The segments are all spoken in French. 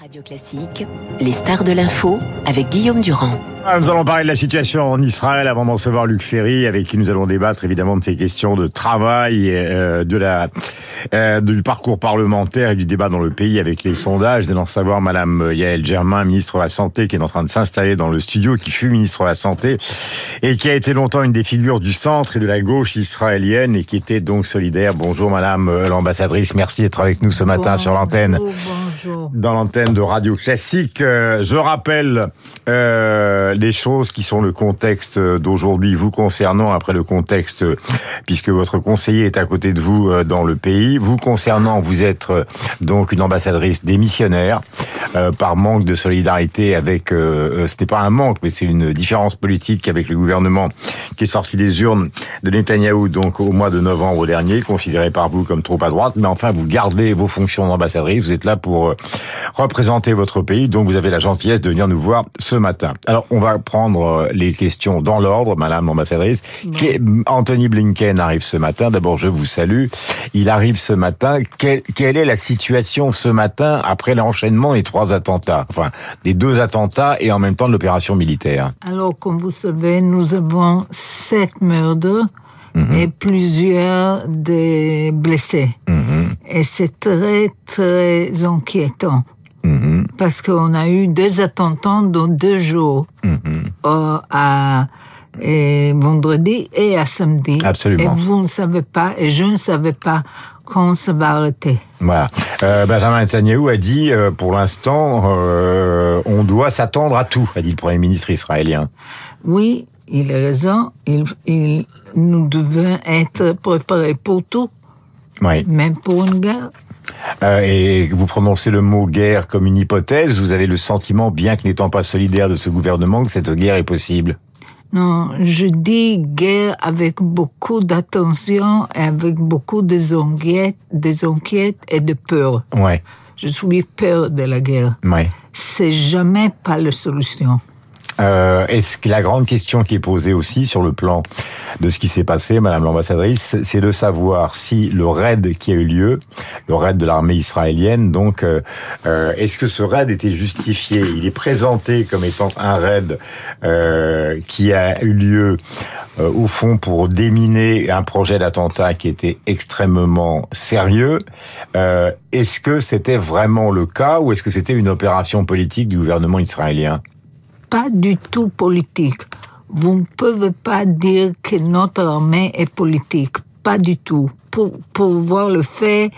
Radio Classique, les stars de l'info avec Guillaume Durand. Ah, Nous allons parler de la situation en Israël avant de recevoir Luc Ferry, avec qui nous allons débattre évidemment de ces questions de travail, euh, de la, euh, du parcours parlementaire et du débat dans le pays avec les sondages. Nous allons savoir Madame Yael Germain, ministre de la Santé, qui est en train de s'installer dans le studio, qui fut ministre de la Santé et qui a été longtemps une des figures du centre et de la gauche israélienne et qui était donc solidaire. Bonjour Madame euh, l'ambassadrice, merci d'être avec nous ce matin sur l'antenne. Bonjour. Dans l'antenne de Radio Classique. Euh, je rappelle euh, les choses qui sont le contexte d'aujourd'hui vous concernant, après le contexte, puisque votre conseiller est à côté de vous euh, dans le pays. Vous concernant, vous êtes donc une ambassadrice démissionnaire par manque de solidarité avec, c'était pas un manque, mais c'est une différence politique avec le gouvernement qui est sorti des urnes de Netanyahou donc au mois de novembre dernier, considéré par vous comme trop à droite, mais enfin vous gardez vos fonctions d'ambassadrice, vous êtes là pour euh, représenter votre pays, donc vous avez la gentillesse de venir nous voir ce matin. Alors on va prendre euh, les questions dans l'ordre, Madame l'ambassadrice. Anthony Blinken arrive ce matin. D'abord je vous salue. Il arrive ce matin. Quelle, quelle est la situation ce matin après l'enchaînement des trois attentats, enfin des deux attentats et en même temps de l'opération militaire Alors, comme vous savez, nous avons sept meurtres et plusieurs des blessés. Mhm, Et c'est très, très inquiétant. Parce qu'on a eu deux attentats dans deux jours, mhm. euh, à et vendredi et à samedi. Absolument. Et vous ne savez pas, et je ne savais pas quand ça va arrêter. Voilà. Euh, Benjamin Netanyahu a dit, euh, pour l'instant, euh, on doit s'attendre à tout, a dit le Premier ministre israélien. Oui, il a raison. Il, il, nous devons être préparés pour tout, Oui. même pour une guerre. Euh, et vous prononcez le mot guerre comme une hypothèse, vous avez le sentiment, bien que n'étant pas solidaire de ce gouvernement, que cette guerre est possible. Non, je dis guerre avec beaucoup d'attention et avec beaucoup de enquêtes, des et de peur. Ouais, Je suis peur de la guerre. ouais. C'est jamais pas la solution. Euh, Est-ce que la grande question qui est posée aussi sur le plan de ce qui s'est passé, Madame l'ambassadrice, c'est de savoir si le raid qui a eu lieu, le raid de l'armée israélienne, donc, euh, euh, est-ce que ce raid était justifié? Il est présenté comme étant un raid qui a eu lieu au fond pour déminer un projet d'attentat qui était extrêmement sérieux. Est-ce que c'était vraiment le cas ou est-ce que c'était une opération politique du gouvernement israélien? Pas du tout politique. Vous ne pouvez pas dire que notre armée est politique. Pas du tout. Pour, pour voir le fait,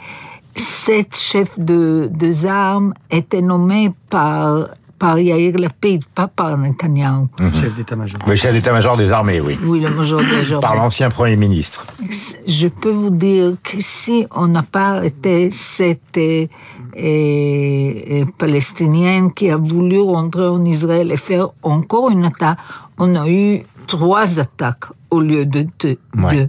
sept chefs de, des armes étaient nommés par, par Yair Lapid, pas par Netanyahu. chef d'état-major. Le chef d'état-major des armées, oui. Oui, le major des Par armées. l'ancien Premier ministre. Je peux vous dire que si on n'a pas arrêté cette euh, euh, Palestinienne qui a voulu rentrer en Israël et faire encore une attaque, on a eu trois attaques au lieu de deux. Ouais. deux.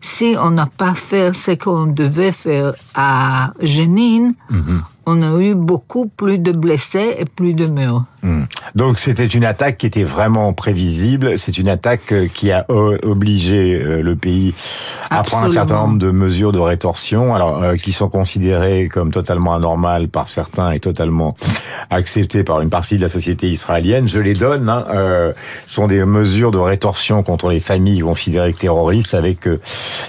Si on n'a pas fait ce qu'on devait faire à Jenin, Mhm. On a eu beaucoup plus de blessés et plus de morts. Hmm. Donc c'était une attaque qui était vraiment prévisible. C'est une attaque euh, qui a euh, obligé euh, le pays à prendre un certain Absolument. nombre de mesures de rétorsion, alors euh, qui sont considérées comme totalement anormales par certains et totalement acceptées par une partie de la société israélienne. Je les donne. Hein, euh, sont des mesures de rétorsion contre les familles considérées terroristes, avec euh,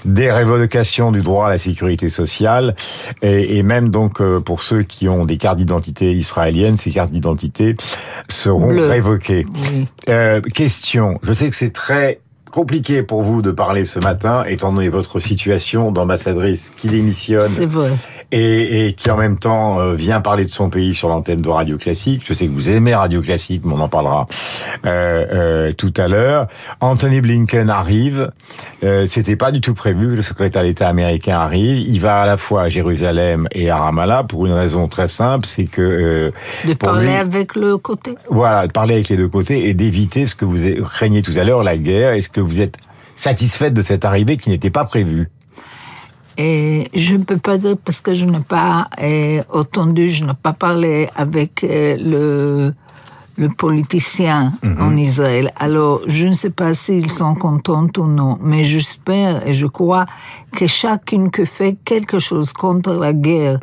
des révocations du droit à la sécurité sociale et, et même donc pour ceux qui ont des cartes d'identité israéliennes, ces cartes d'identité seront révoquées. Oui. Euh, question, je sais que c'est très compliqué pour vous de parler ce matin, étant donné votre situation d'ambassadrice qui démissionne C'est vrai. Et, et qui en même temps euh, vient parler de son pays sur l'antenne de Radio Classique. Je sais que vous aimez Radio Classique, mais on en parlera euh, euh, tout à l'heure. Anthony Blinken arrive. Euh, C'était pas du tout prévu. Le secrétaire d'État américain arrive. Il va à la fois à Jérusalem et à Ramallah pour une raison très simple, c'est que euh, De pour parler lui- avec le côté. voilà, de parler avec les deux côtés et d'éviter ce que vous craignez tout à l'heure, la guerre. Est-ce que vous êtes satisfaite de cette arrivée qui n'était pas prévue? Et je ne peux pas dire parce que je n'ai pas euh, entendu, je n'ai pas parlé avec euh, le, le politicien en Israël. Alors, je ne sais pas s'ils sont contents ou non, mais j'espère et je crois que chacune qui fait quelque chose contre la guerre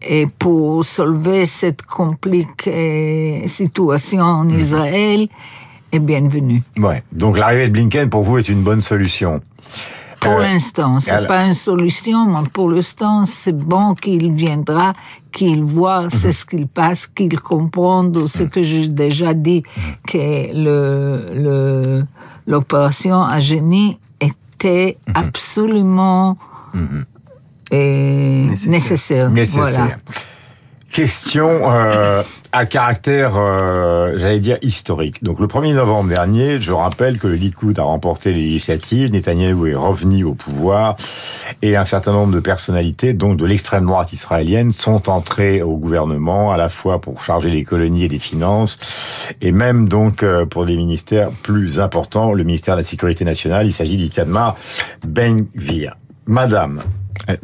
et pour solver cette compliquée situation en Israël est bienvenue. Ouais. Donc l'arrivée de Blinken pour vous est une bonne solution. Pour l'instant, c'est alors- pas une solution, mais pour l'instant, c'est bon qu'il viendra, qu'il voit c'est Mhm. ce qu'il passe, qu'il comprenne ce que j'ai déjà dit, que le, le, l'opération à génie était Mhm. absolument euh, nécessaire. Nécessaire. Voilà. Question euh, à caractère, euh, j'allais dire, historique. Donc le 1er novembre dernier, je rappelle que le Likoud a remporté les législatives, Netanyahou est revenu au pouvoir, et un certain nombre de personnalités, donc de l'extrême droite israélienne, sont entrées au gouvernement, à la fois pour charger les colonies et les finances, et même donc euh, pour des ministères plus importants, le ministère de la Sécurité nationale, il s'agit d'Itamar Ben-Gvir. Madame,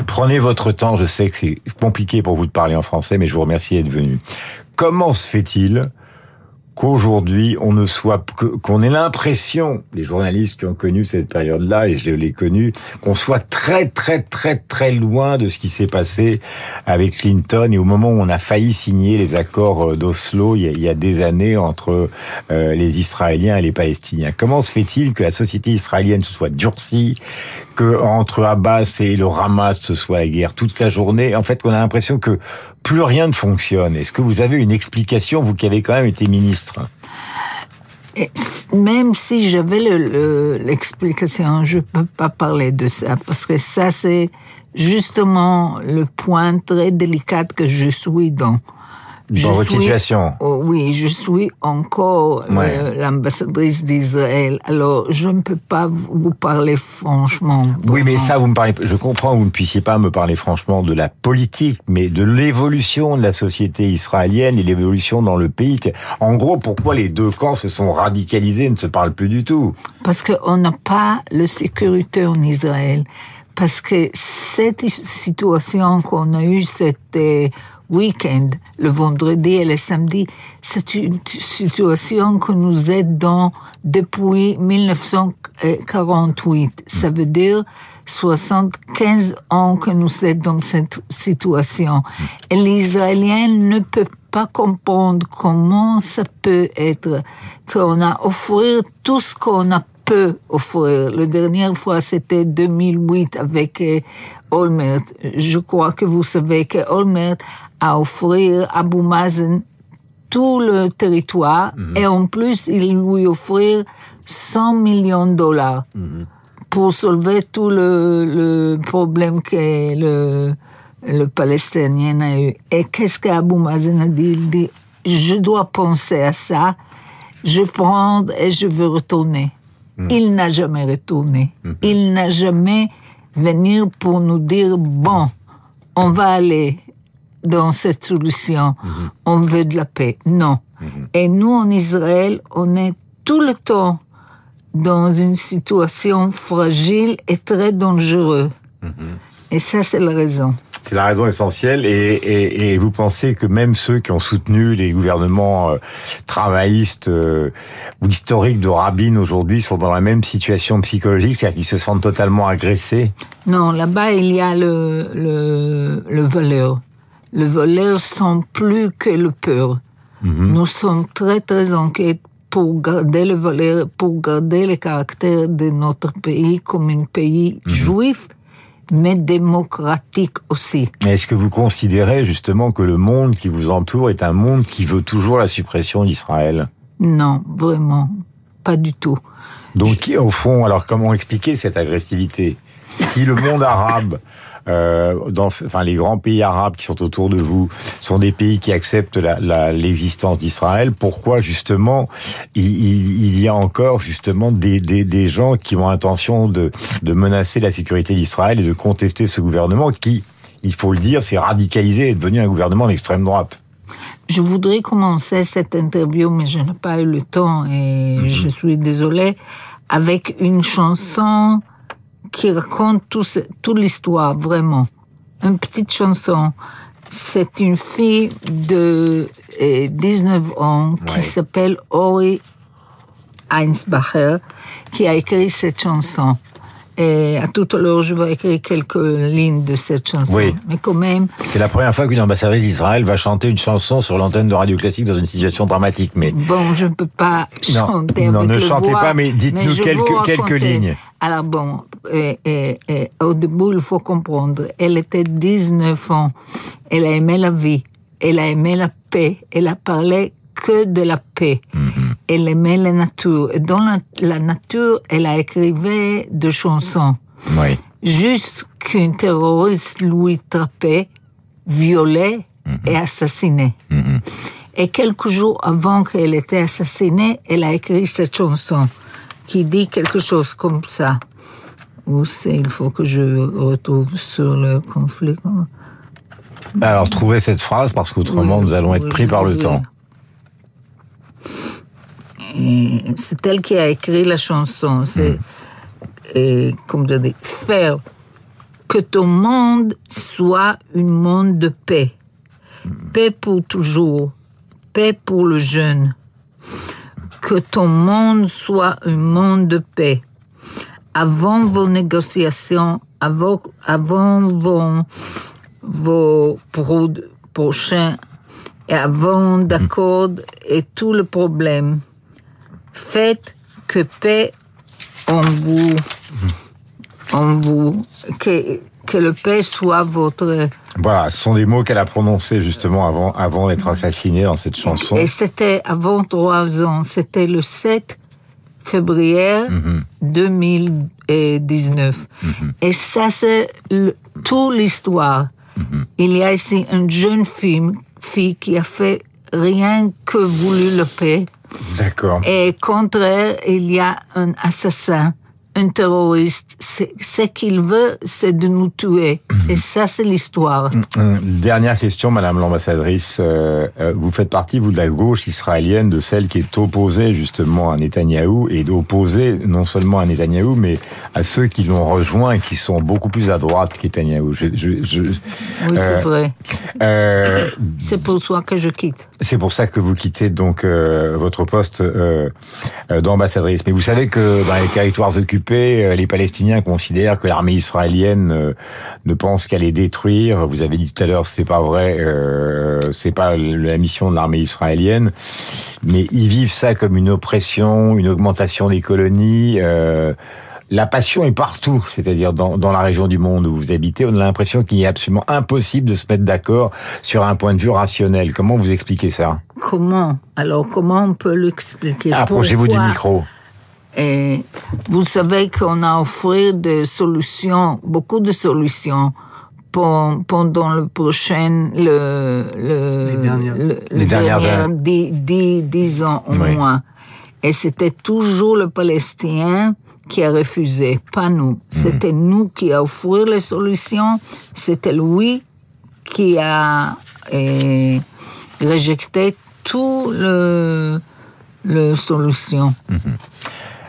Prenez votre temps, je sais que c'est compliqué pour vous de parler en français, mais je vous remercie d'être venu. Comment se fait-il qu'aujourd'hui on ne soit qu'on ait l'impression, les journalistes qui ont connu cette période-là et je l'ai connu, qu'on soit très très très très loin de ce qui s'est passé avec Clinton et au moment où on a failli signer les accords euh, d'Oslo il, il y a des années entre euh, les Israéliens et les Palestiniens. Comment se fait-il que la société israélienne se soit durcie, que entre Abbas et le Hamas ce soit la guerre toute la journée? En fait, on a l'impression que plus rien ne fonctionne. Est-ce que vous avez une explication, vous qui avez quand même été ministre Même si j'avais le- le- l'explication, je peux pas parler de ça parce que ça c'est justement le point très délicat que je suis dans. Je dans votre suis- situation Oh, oui, je suis encore euh, l'ambassadrice d'Israël. Alors, je ne peux pas vous parler franchement. Oui, mais ça, vous me parlez. Je comprends que vous ne puissiez pas me parler franchement de la politique, mais de l'évolution de la société israélienne et l'évolution dans le pays. En gros, pourquoi les deux camps se sont radicalisés, et ne se parlent plus du tout? Parce qu'on n'a pas la sécurité en Israël. Parce que cette situation qu'on a eue euh, week-end, le vendredi et le samedi, c'est une situation que nous êtes dans depuis 1948. Ça veut dire 75 ans que nous sommes dans cette situation. Et l'Israélien ne peut pas comprendre comment ça peut être qu'on a offert tout ce qu'on a peut offrir. La dernière fois, c'était 2008 avec euh, Olmert. Je crois que vous savez que Olmert a offert à Abu Mazen tout le territoire et en plus, il lui offrir 100 millions de dollars pour solver tout le, le problème que le, le Palestinien a eu. Et qu'est-ce qu'Abu Mazen a dit? Il dit, je dois penser à ça, je prends et je veux retourner. Il n'a jamais retourné. Il n'a jamais venu pour nous dire, bon, on va aller dans cette solution, on veut de la paix. Non. Et nous, en Israël, on est tout le temps dans une situation fragile et très dangereuse. Et ça, c'est la raison. C'est la raison essentielle. Et, et, et, vous pensez que même ceux qui ont soutenu les gouvernements euh, travaillistes euh, ou historiques de Rabin aujourd'hui sont dans la même situation psychologique, c'est-à-dire qu'ils se sentent totalement agressés? Non, là-bas, il y a le, le, le voleur. Le voleur sent plus que le peur. Mhm. Nous sommes très, très inquiets pour garder le voleur, pour garder le caractère de notre pays comme un pays juif, mais démocratique aussi. Est-ce que vous considérez justement que le monde qui vous entoure est un monde qui veut toujours la suppression d'Israël? Non, vraiment, pas du tout. Donc, au fond, alors comment expliquer cette agressivité? Si le monde arabe, euh, dans, enfin les grands pays arabes qui sont autour de vous, sont des pays qui acceptent l'existence d'Israël, pourquoi justement il, il, il, y a encore justement des, des, des gens qui ont intention de, de menacer la sécurité d'Israël et de contester ce gouvernement qui, il faut le dire, s'est radicalisé et est devenu un gouvernement d'extrême droite? Je voudrais commencer cette interview, mais je n'ai pas eu le temps et -hmm. je suis désolée, avec une chanson qui raconte tout, toute l'histoire, vraiment. Une petite chanson. C'est une fille de eh, 19 ans qui ouais. s'appelle Ori Einsbacher qui a écrit cette chanson. Et à toute heure, je vais écrire quelques lignes de cette chanson. Oui. Mais quand même, C'est la première fois qu'une ambassadrice d'Israël va chanter une chanson sur l'antenne de Radio Classique dans une situation dramatique. Mais bon, je ne peux pas Non, chanter non, avec ne le chantez voix, pas, mais dites-nous quelques- lignes. Alors bon, et, et- et au début, il faut comprendre, elle était 19 ans, elle a aimé la vie, elle a aimé la paix, elle a parlé que de la paix. Mhm. Elle aimait la nature. Et dans la, la nature, elle a écrivé des chansons. oui. Juste qu'un terroriste lui trappait, violait et assassinait. Mhm. Et quelques jours avant qu'elle était assassinée, elle a écrit cette chanson qui dit quelque chose comme ça. Où c'est, il faut que je retrouve sur le conflit. Alors trouvez cette phrase parce qu'autrement Oui, nous allons être pris par le temps. Et C'est elle qui a écrit la chanson. C'est, et, comme je dis, faire que ton monde soit un monde de paix. Paix pour toujours. Paix pour le jeune. Que ton monde soit un monde de paix. Avant vos négociations, avant, avant vos, vos pro- prochains et avant d'accord et tout le problème. Faites que paix en vous, en vous, que, que le paix soit votre. Voilà, ce sont des mots qu'elle a prononcés justement avant, avant d'être assassinée dans cette chanson. Et c'était avant trois ans, c'était le 7 février Mhm. 2019. Et ça, c'est toute l'histoire. Mhm. Il y a ici une jeune fille, fille qui a fait rien que voulu le paix. D'accord. Et contre elle, il y a un assassin, un terroriste. Ce qu'il veut, c'est de nous tuer. Et ça, c'est l'histoire. Hum, Dernière question, Madame l'ambassadrice. Euh, euh, vous faites partie, vous, de la gauche israélienne, de celle qui est opposée justement à Netanyahou et d'opposée non seulement à Netanyahou, mais à ceux qui l'ont rejoint et qui sont beaucoup plus à droite que Netanyahou. Je, je, je- Oui, Euh, c'est vrai. euh, C'est pour ça que je quitte. C'est pour ça que vous quittez donc euh, votre poste euh, euh, d'ambassadrice. Mais vous savez que dans les territoires occupés, euh, les Palestiniens considèrent que l'armée israélienne euh, ne pense qu'à les détruire. Vous avez dit tout à l'heure, c'est pas vrai, euh, c'est pas la mission de l'armée israélienne, mais ils vivent ça comme une oppression, une augmentation des colonies. La passion est partout, c'est-à-dire dans, dans la région du monde où vous habitez, on a l'impression qu'il est absolument impossible de se mettre d'accord sur un point de vue rationnel. Comment vous expliquez ça? Comment? Alors, comment on peut l'expliquer? Approchez-vous du micro. Et vous savez qu'on a offert des solutions, beaucoup de solutions pour- pendant le prochain, le, le, Les dernières. le- le Les dernières dernier années. dix, dix- dix ans au Oui. moins. Et c'était toujours le Palestinien qui a refusé, pas nous. C'était nous qui a offert les solutions. C'était lui qui a eh, rejeté tout le, le solution.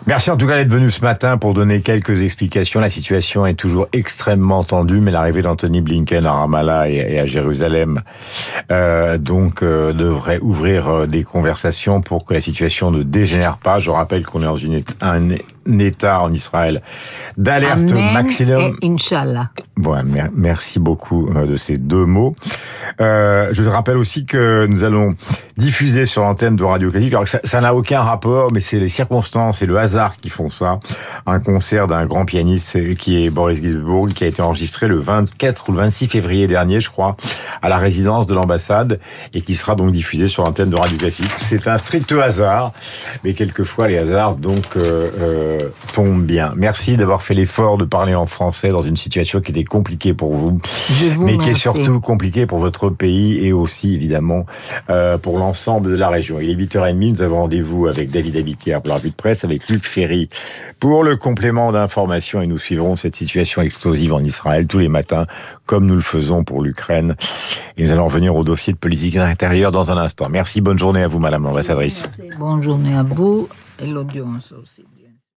Merci en tout cas d'être venu ce matin pour donner quelques explications. La situation est toujours extrêmement tendue, mais l'arrivée d'Anthony Blinken à Ramallah et à Jérusalem euh, donc euh, devrait ouvrir euh, des conversations pour que la situation ne dégénère pas. Je rappelle qu'on est dans une, un état en Israël d'alerte maximum. et Inch'Allah. Bon, mer- merci beaucoup euh, de ces deux mots. Euh, je rappelle aussi que nous allons diffuser sur l'antenne de Radio Critique. Alors que ça n'a aucun rapport, mais c'est les circonstances et le hasard qui font ça. Un concert d'un grand pianiste euh, qui est Boris Gilsburg, qui a été enregistré le 24 ou le 26 février dernier, je crois, à la résidence de l'ambassade et qui sera donc diffusé sur l'antenne de Radio Classique. C'est un strict hasard, mais quelquefois les hasards donc euh, euh, tombent bien. Merci d'avoir fait l'effort de parler en français dans une situation qui était compliquée pour vous, mais qui est surtout compliquée pour votre pays et aussi évidemment euh, pour l'ensemble de la région. Il est 8h30, nous avons rendez-vous avec David Abiquière pour la revue de presse, avec Luc Ferry pour le complément d'information et nous suivrons cette situation explosive en Israël tous les matins comme nous le faisons pour l'Ukraine. Et nous allons revenir au dossier de politique intérieure dans un instant. Merci, bonne journée à vous Madame l'ambassadrice. Bonne journée à vous et l'audience aussi.